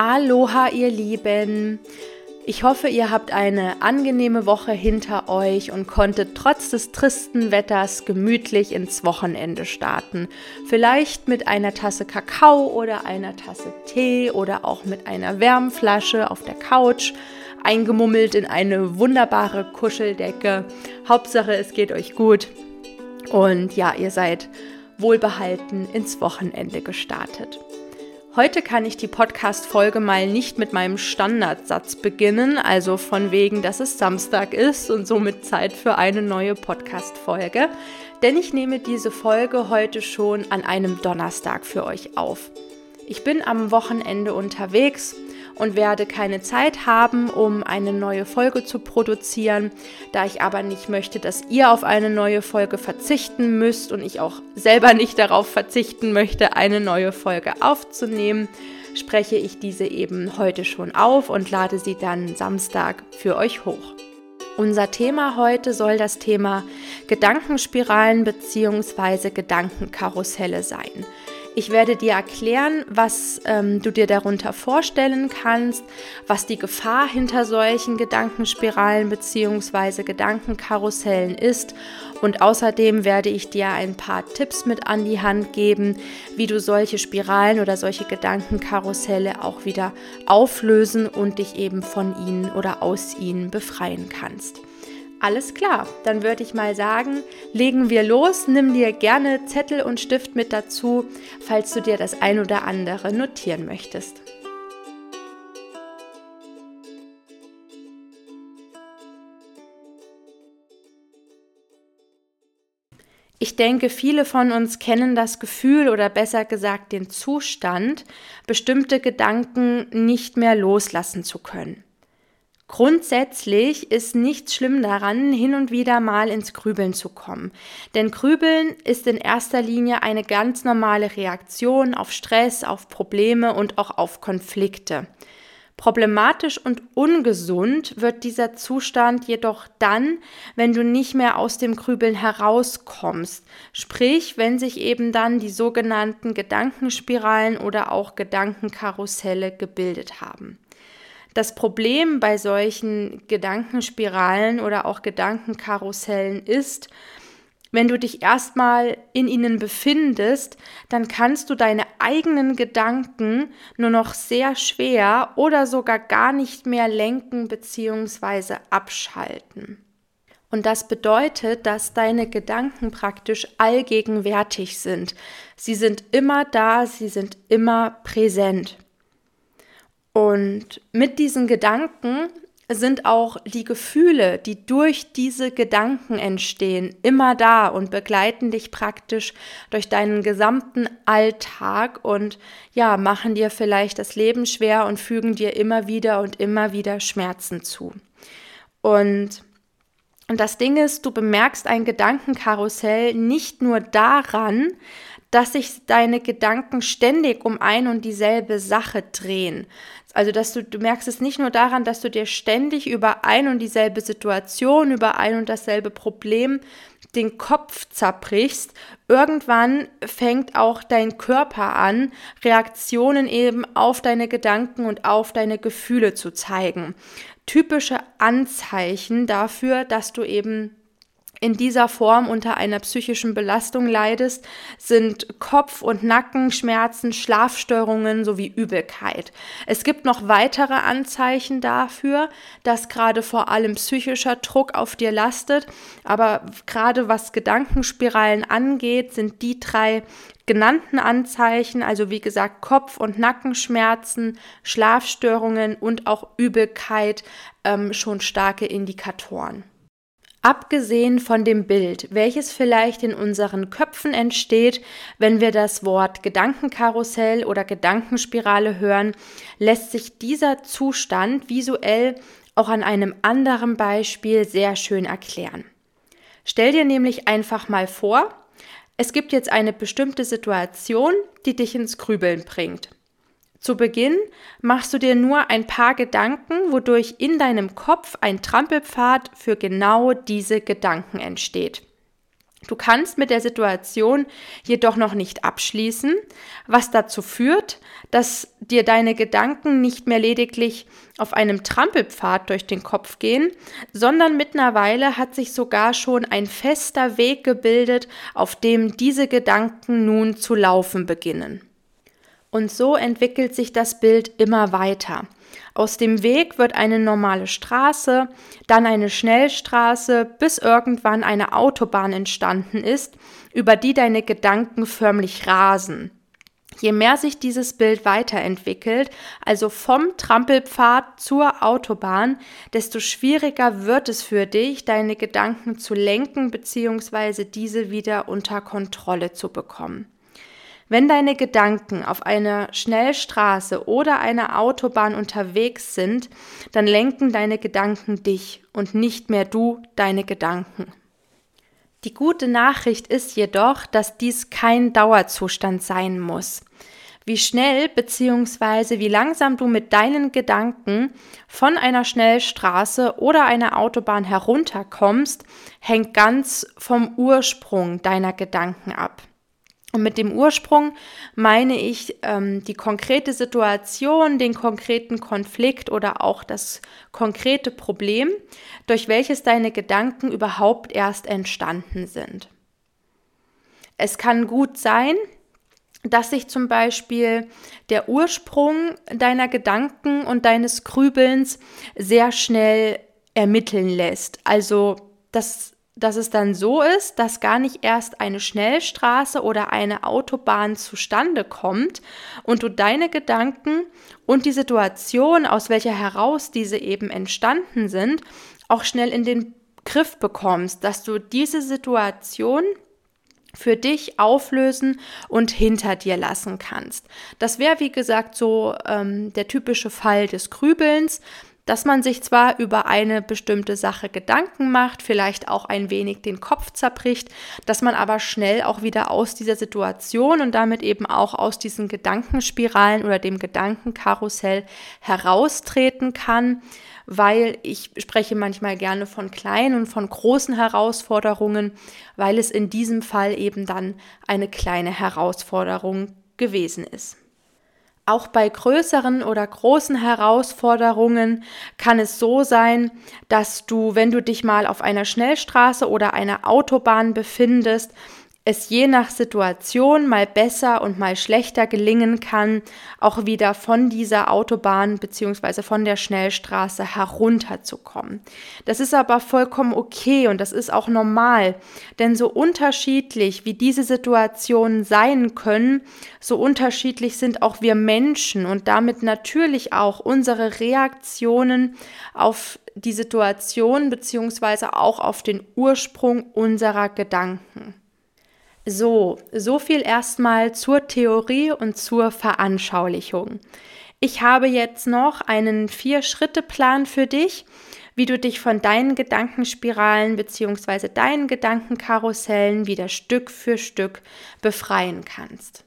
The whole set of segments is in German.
Aloha, ihr Lieben! Ich hoffe, ihr habt eine angenehme Woche hinter euch und konntet trotz des tristen Wetters gemütlich ins Wochenende starten. Vielleicht mit einer Tasse Kakao oder einer Tasse Tee oder auch mit einer Wärmflasche auf der Couch, eingemummelt in eine wunderbare Kuscheldecke. Hauptsache, es geht euch gut. Und ja, ihr seid wohlbehalten ins Wochenende gestartet. Heute kann ich die Podcast-Folge mal nicht mit meinem Standardsatz beginnen, also von wegen, dass es Samstag ist und somit Zeit für eine neue Podcast-Folge, denn ich nehme diese Folge heute schon an einem Donnerstag für euch auf. Ich bin am Wochenende unterwegs und werde keine Zeit haben, um eine neue Folge zu produzieren. Da ich aber nicht möchte, dass ihr auf eine neue Folge verzichten müsst und ich auch selber nicht darauf verzichten möchte, eine neue Folge aufzunehmen, spreche ich diese eben heute schon auf und lade sie dann Samstag für euch hoch. Unser Thema heute soll das Thema Gedankenspiralen bzw. Gedankenkarusselle sein. Ich werde dir erklären, was ähm, du dir darunter vorstellen kannst, was die Gefahr hinter solchen Gedankenspiralen bzw. Gedankenkarussellen ist. Und außerdem werde ich dir ein paar Tipps mit an die Hand geben, wie du solche Spiralen oder solche Gedankenkarusselle auch wieder auflösen und dich eben von ihnen oder aus ihnen befreien kannst. Alles klar, dann würde ich mal sagen, legen wir los. Nimm dir gerne Zettel und Stift mit dazu, falls du dir das ein oder andere notieren möchtest. Ich denke, viele von uns kennen das Gefühl oder besser gesagt den Zustand, bestimmte Gedanken nicht mehr loslassen zu können. Grundsätzlich ist nichts schlimm daran, hin und wieder mal ins Grübeln zu kommen. Denn Grübeln ist in erster Linie eine ganz normale Reaktion auf Stress, auf Probleme und auch auf Konflikte. Problematisch und ungesund wird dieser Zustand jedoch dann, wenn du nicht mehr aus dem Grübeln herauskommst. Sprich, wenn sich eben dann die sogenannten Gedankenspiralen oder auch Gedankenkarusselle gebildet haben. Das Problem bei solchen Gedankenspiralen oder auch Gedankenkarussellen ist, wenn du dich erstmal in ihnen befindest, dann kannst du deine eigenen Gedanken nur noch sehr schwer oder sogar gar nicht mehr lenken bzw. abschalten. Und das bedeutet, dass deine Gedanken praktisch allgegenwärtig sind. Sie sind immer da, sie sind immer präsent. Und mit diesen Gedanken sind auch die Gefühle, die durch diese Gedanken entstehen, immer da und begleiten dich praktisch durch deinen gesamten Alltag und ja, machen dir vielleicht das Leben schwer und fügen dir immer wieder und immer wieder Schmerzen zu. Und und das Ding ist, du bemerkst ein Gedankenkarussell nicht nur daran, dass sich deine Gedanken ständig um ein und dieselbe Sache drehen. Also, dass du, du merkst es nicht nur daran, dass du dir ständig über ein und dieselbe Situation, über ein und dasselbe Problem den Kopf zerbrichst, irgendwann fängt auch dein Körper an, Reaktionen eben auf deine Gedanken und auf deine Gefühle zu zeigen. Typische Anzeichen dafür, dass du eben in dieser Form unter einer psychischen Belastung leidest, sind Kopf- und Nackenschmerzen, Schlafstörungen sowie Übelkeit. Es gibt noch weitere Anzeichen dafür, dass gerade vor allem psychischer Druck auf dir lastet, aber gerade was Gedankenspiralen angeht, sind die drei genannten Anzeichen, also wie gesagt Kopf- und Nackenschmerzen, Schlafstörungen und auch Übelkeit, ähm, schon starke Indikatoren. Abgesehen von dem Bild, welches vielleicht in unseren Köpfen entsteht, wenn wir das Wort Gedankenkarussell oder Gedankenspirale hören, lässt sich dieser Zustand visuell auch an einem anderen Beispiel sehr schön erklären. Stell dir nämlich einfach mal vor, es gibt jetzt eine bestimmte Situation, die dich ins Grübeln bringt. Zu Beginn machst du dir nur ein paar Gedanken, wodurch in deinem Kopf ein Trampelpfad für genau diese Gedanken entsteht. Du kannst mit der Situation jedoch noch nicht abschließen, was dazu führt, dass dir deine Gedanken nicht mehr lediglich auf einem Trampelpfad durch den Kopf gehen, sondern mittlerweile hat sich sogar schon ein fester Weg gebildet, auf dem diese Gedanken nun zu laufen beginnen. Und so entwickelt sich das Bild immer weiter. Aus dem Weg wird eine normale Straße, dann eine Schnellstraße, bis irgendwann eine Autobahn entstanden ist, über die deine Gedanken förmlich rasen. Je mehr sich dieses Bild weiterentwickelt, also vom Trampelpfad zur Autobahn, desto schwieriger wird es für dich, deine Gedanken zu lenken bzw. diese wieder unter Kontrolle zu bekommen. Wenn deine Gedanken auf einer Schnellstraße oder einer Autobahn unterwegs sind, dann lenken deine Gedanken dich und nicht mehr du deine Gedanken. Die gute Nachricht ist jedoch, dass dies kein Dauerzustand sein muss. Wie schnell bzw. wie langsam du mit deinen Gedanken von einer Schnellstraße oder einer Autobahn herunterkommst, hängt ganz vom Ursprung deiner Gedanken ab. Und mit dem Ursprung meine ich ähm, die konkrete Situation, den konkreten Konflikt oder auch das konkrete Problem, durch welches deine Gedanken überhaupt erst entstanden sind. Es kann gut sein, dass sich zum Beispiel der Ursprung deiner Gedanken und deines Grübelns sehr schnell ermitteln lässt. Also das dass es dann so ist, dass gar nicht erst eine Schnellstraße oder eine Autobahn zustande kommt und du deine Gedanken und die Situation, aus welcher heraus diese eben entstanden sind, auch schnell in den Griff bekommst, dass du diese Situation für dich auflösen und hinter dir lassen kannst. Das wäre, wie gesagt, so ähm, der typische Fall des Grübelns dass man sich zwar über eine bestimmte Sache Gedanken macht, vielleicht auch ein wenig den Kopf zerbricht, dass man aber schnell auch wieder aus dieser Situation und damit eben auch aus diesen Gedankenspiralen oder dem Gedankenkarussell heraustreten kann, weil ich spreche manchmal gerne von kleinen und von großen Herausforderungen, weil es in diesem Fall eben dann eine kleine Herausforderung gewesen ist. Auch bei größeren oder großen Herausforderungen kann es so sein, dass du, wenn du dich mal auf einer Schnellstraße oder einer Autobahn befindest, es je nach Situation mal besser und mal schlechter gelingen kann, auch wieder von dieser Autobahn bzw. von der Schnellstraße herunterzukommen. Das ist aber vollkommen okay und das ist auch normal, denn so unterschiedlich wie diese Situationen sein können, so unterschiedlich sind auch wir Menschen und damit natürlich auch unsere Reaktionen auf die Situation bzw. auch auf den Ursprung unserer Gedanken. So, so viel erstmal zur Theorie und zur Veranschaulichung. Ich habe jetzt noch einen Vier-Schritte-Plan für dich, wie du dich von deinen Gedankenspiralen bzw. deinen Gedankenkarussellen wieder Stück für Stück befreien kannst.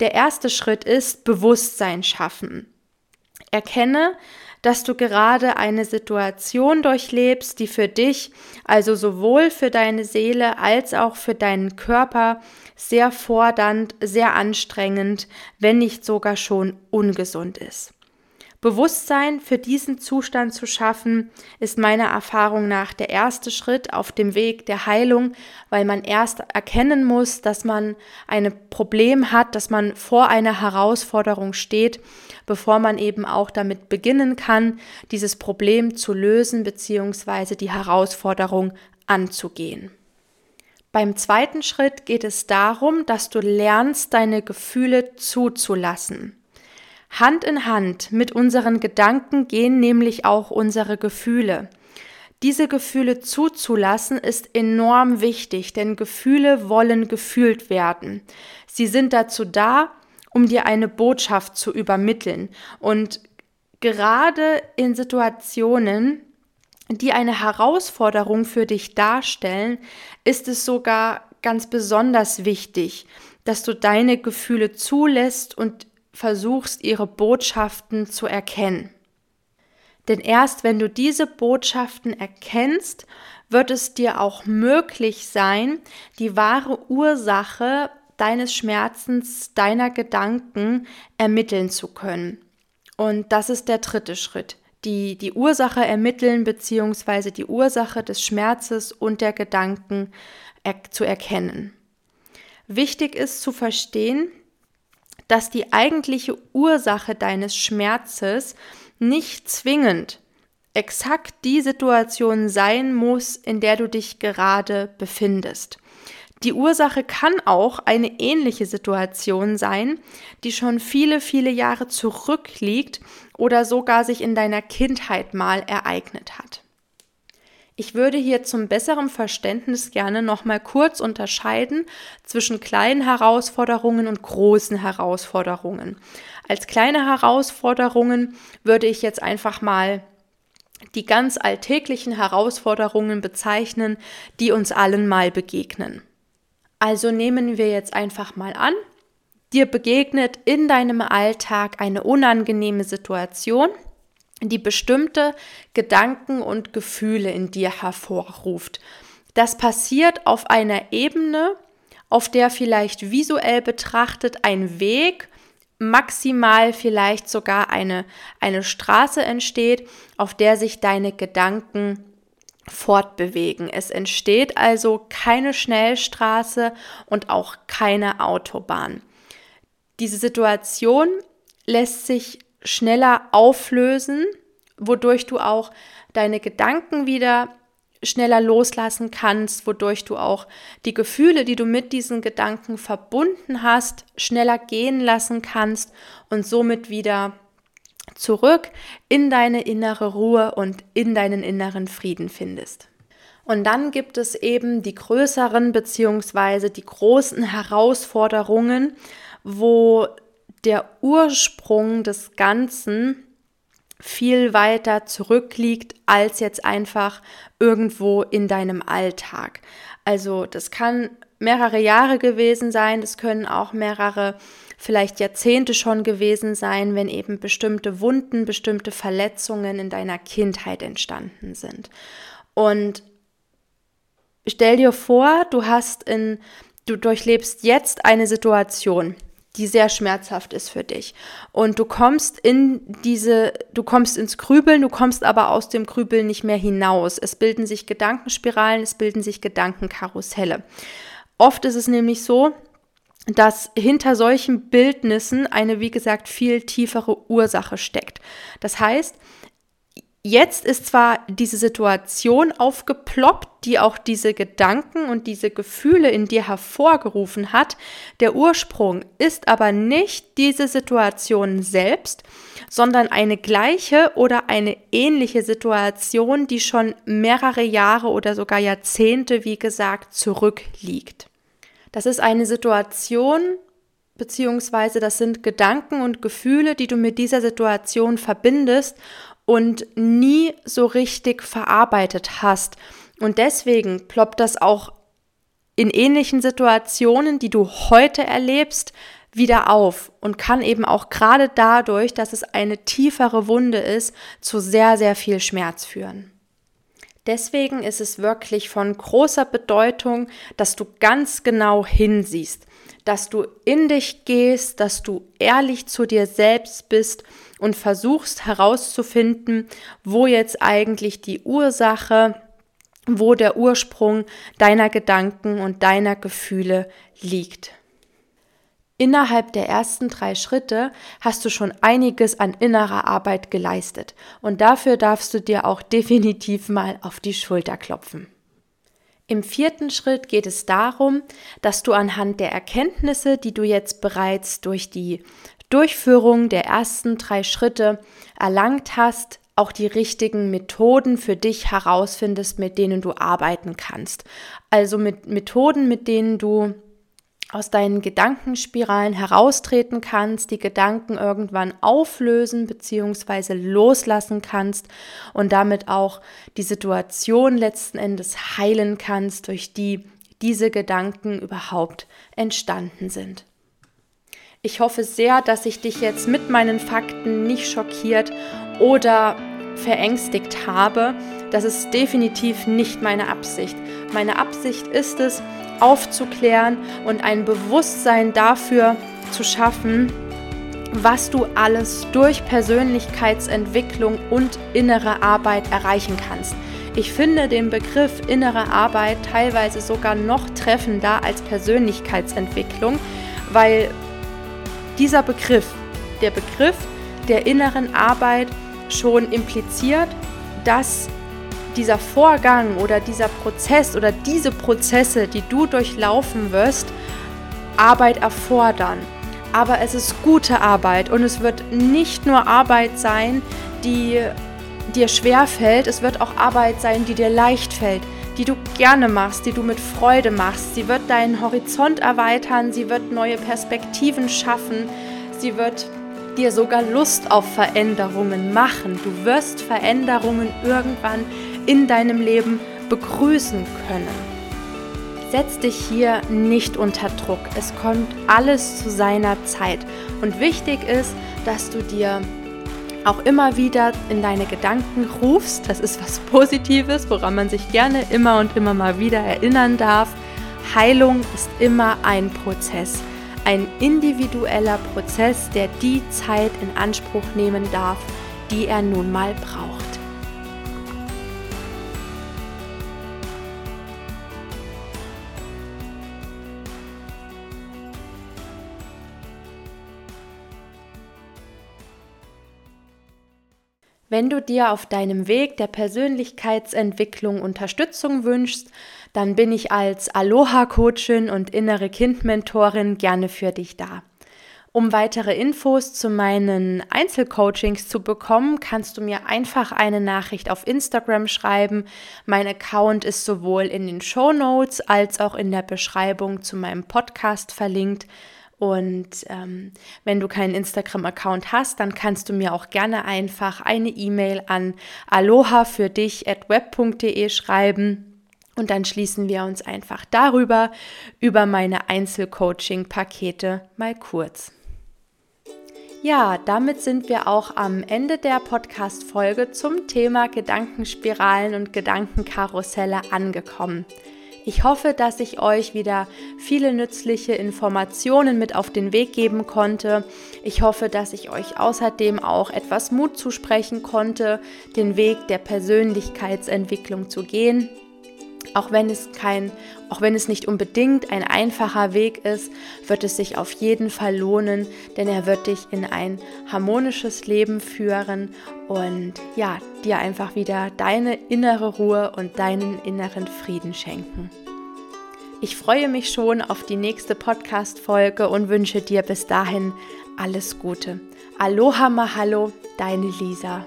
Der erste Schritt ist Bewusstsein schaffen. Erkenne, dass du gerade eine Situation durchlebst, die für dich, also sowohl für deine Seele als auch für deinen Körper, sehr fordernd, sehr anstrengend, wenn nicht sogar schon ungesund ist. Bewusstsein für diesen Zustand zu schaffen, ist meiner Erfahrung nach der erste Schritt auf dem Weg der Heilung, weil man erst erkennen muss, dass man ein Problem hat, dass man vor einer Herausforderung steht, bevor man eben auch damit beginnen kann, dieses Problem zu lösen bzw. die Herausforderung anzugehen. Beim zweiten Schritt geht es darum, dass du lernst, deine Gefühle zuzulassen. Hand in Hand mit unseren Gedanken gehen nämlich auch unsere Gefühle. Diese Gefühle zuzulassen ist enorm wichtig, denn Gefühle wollen gefühlt werden. Sie sind dazu da, um dir eine Botschaft zu übermitteln. Und gerade in Situationen, die eine Herausforderung für dich darstellen, ist es sogar ganz besonders wichtig, dass du deine Gefühle zulässt und versuchst, ihre Botschaften zu erkennen. Denn erst wenn du diese Botschaften erkennst, wird es dir auch möglich sein, die wahre Ursache deines Schmerzens, deiner Gedanken ermitteln zu können. Und das ist der dritte Schritt. Die, die Ursache ermitteln bzw. die Ursache des Schmerzes und der Gedanken er zu erkennen. Wichtig ist zu verstehen, dass die eigentliche Ursache deines Schmerzes nicht zwingend exakt die Situation sein muss, in der du dich gerade befindest. Die Ursache kann auch eine ähnliche Situation sein, die schon viele, viele Jahre zurückliegt oder sogar sich in deiner Kindheit mal ereignet hat. Ich würde hier zum besseren Verständnis gerne nochmal kurz unterscheiden zwischen kleinen Herausforderungen und großen Herausforderungen. Als kleine Herausforderungen würde ich jetzt einfach mal die ganz alltäglichen Herausforderungen bezeichnen, die uns allen mal begegnen. Also nehmen wir jetzt einfach mal an, dir begegnet in deinem Alltag eine unangenehme Situation, die bestimmte Gedanken und Gefühle in dir hervorruft. Das passiert auf einer Ebene, auf der vielleicht visuell betrachtet ein Weg, maximal vielleicht sogar eine, eine Straße entsteht, auf der sich deine Gedanken fortbewegen. Es entsteht also keine Schnellstraße und auch keine Autobahn. Diese Situation lässt sich schneller auflösen, wodurch du auch deine Gedanken wieder schneller loslassen kannst, wodurch du auch die Gefühle, die du mit diesen Gedanken verbunden hast, schneller gehen lassen kannst und somit wieder zurück in deine innere Ruhe und in deinen inneren Frieden findest. Und dann gibt es eben die größeren bzw. die großen Herausforderungen, wo der Ursprung des Ganzen viel weiter zurückliegt als jetzt einfach irgendwo in deinem Alltag. Also das kann mehrere Jahre gewesen sein, das können auch mehrere vielleicht Jahrzehnte schon gewesen sein, wenn eben bestimmte Wunden, bestimmte Verletzungen in deiner Kindheit entstanden sind. Und stell dir vor, du hast in, du durchlebst jetzt eine Situation, die sehr schmerzhaft ist für dich. Und du kommst in diese, du kommst ins Grübeln, du kommst aber aus dem Grübeln nicht mehr hinaus. Es bilden sich Gedankenspiralen, es bilden sich Gedankenkarusselle. Oft ist es nämlich so, dass hinter solchen Bildnissen eine, wie gesagt, viel tiefere Ursache steckt. Das heißt, jetzt ist zwar diese Situation aufgeploppt, die auch diese Gedanken und diese Gefühle in dir hervorgerufen hat, der Ursprung ist aber nicht diese Situation selbst, sondern eine gleiche oder eine ähnliche Situation, die schon mehrere Jahre oder sogar Jahrzehnte, wie gesagt, zurückliegt. Das ist eine Situation, beziehungsweise das sind Gedanken und Gefühle, die du mit dieser Situation verbindest und nie so richtig verarbeitet hast. Und deswegen ploppt das auch in ähnlichen Situationen, die du heute erlebst, wieder auf und kann eben auch gerade dadurch, dass es eine tiefere Wunde ist, zu sehr, sehr viel Schmerz führen. Deswegen ist es wirklich von großer Bedeutung, dass du ganz genau hinsiehst, dass du in dich gehst, dass du ehrlich zu dir selbst bist und versuchst herauszufinden, wo jetzt eigentlich die Ursache, wo der Ursprung deiner Gedanken und deiner Gefühle liegt. Innerhalb der ersten drei Schritte hast du schon einiges an innerer Arbeit geleistet und dafür darfst du dir auch definitiv mal auf die Schulter klopfen. Im vierten Schritt geht es darum, dass du anhand der Erkenntnisse, die du jetzt bereits durch die Durchführung der ersten drei Schritte erlangt hast, auch die richtigen Methoden für dich herausfindest, mit denen du arbeiten kannst. Also mit Methoden, mit denen du aus deinen Gedankenspiralen heraustreten kannst, die Gedanken irgendwann auflösen bzw. loslassen kannst und damit auch die Situation letzten Endes heilen kannst, durch die diese Gedanken überhaupt entstanden sind. Ich hoffe sehr, dass ich dich jetzt mit meinen Fakten nicht schockiert oder verängstigt habe, Das ist definitiv nicht meine Absicht. Meine Absicht ist es, aufzuklären und ein Bewusstsein dafür zu schaffen, was du alles durch Persönlichkeitsentwicklung und innere Arbeit erreichen kannst. Ich finde den Begriff innere Arbeit teilweise sogar noch treffender als Persönlichkeitsentwicklung, weil dieser Begriff, der Begriff der inneren Arbeit schon impliziert, dass dieser Vorgang oder dieser Prozess oder diese Prozesse, die du durchlaufen wirst, Arbeit erfordern. Aber es ist gute Arbeit und es wird nicht nur Arbeit sein, die dir schwer fällt, es wird auch Arbeit sein, die dir leicht fällt, die du gerne machst, die du mit Freude machst. Sie wird deinen Horizont erweitern, sie wird neue Perspektiven schaffen, sie wird dir sogar Lust auf Veränderungen machen. Du wirst Veränderungen irgendwann in deinem Leben begrüßen können. Setz dich hier nicht unter Druck. Es kommt alles zu seiner Zeit. Und wichtig ist, dass du dir auch immer wieder in deine Gedanken rufst. Das ist was Positives, woran man sich gerne immer und immer mal wieder erinnern darf. Heilung ist immer ein Prozess, ein individueller Prozess, der die Zeit in Anspruch nehmen darf, die er nun mal braucht. Wenn du dir auf deinem Weg der Persönlichkeitsentwicklung Unterstützung wünschst, dann bin ich als Aloha-Coachin und innere Kind-Mentorin gerne für dich da. Um weitere Infos zu meinen Einzelcoachings zu bekommen, kannst du mir einfach eine Nachricht auf Instagram schreiben. Mein Account ist sowohl in den Show Notes als auch in der Beschreibung zu meinem Podcast verlinkt. Und ähm, wenn du keinen Instagram-Account hast, dann kannst du mir auch gerne einfach eine E-Mail an aloha für dich at web.de schreiben. Und dann schließen wir uns einfach darüber, über meine Einzelcoaching-Pakete mal kurz. Ja, damit sind wir auch am Ende der Podcast-Folge zum Thema Gedankenspiralen und Gedankenkarusselle angekommen. Ich hoffe, dass ich euch wieder viele nützliche Informationen mit auf den Weg geben konnte. Ich hoffe, dass ich euch außerdem auch etwas Mut zusprechen konnte, den Weg der Persönlichkeitsentwicklung zu gehen. Auch wenn es kein, auch wenn es nicht unbedingt ein einfacher Weg ist, wird es sich auf jeden Fall lohnen, denn er wird dich in ein harmonisches Leben führen und ja, dir einfach wieder deine innere Ruhe und deinen inneren Frieden schenken. Ich freue mich schon auf die nächste Podcast-Folge und wünsche dir bis dahin alles Gute. Aloha Mahalo, deine Lisa.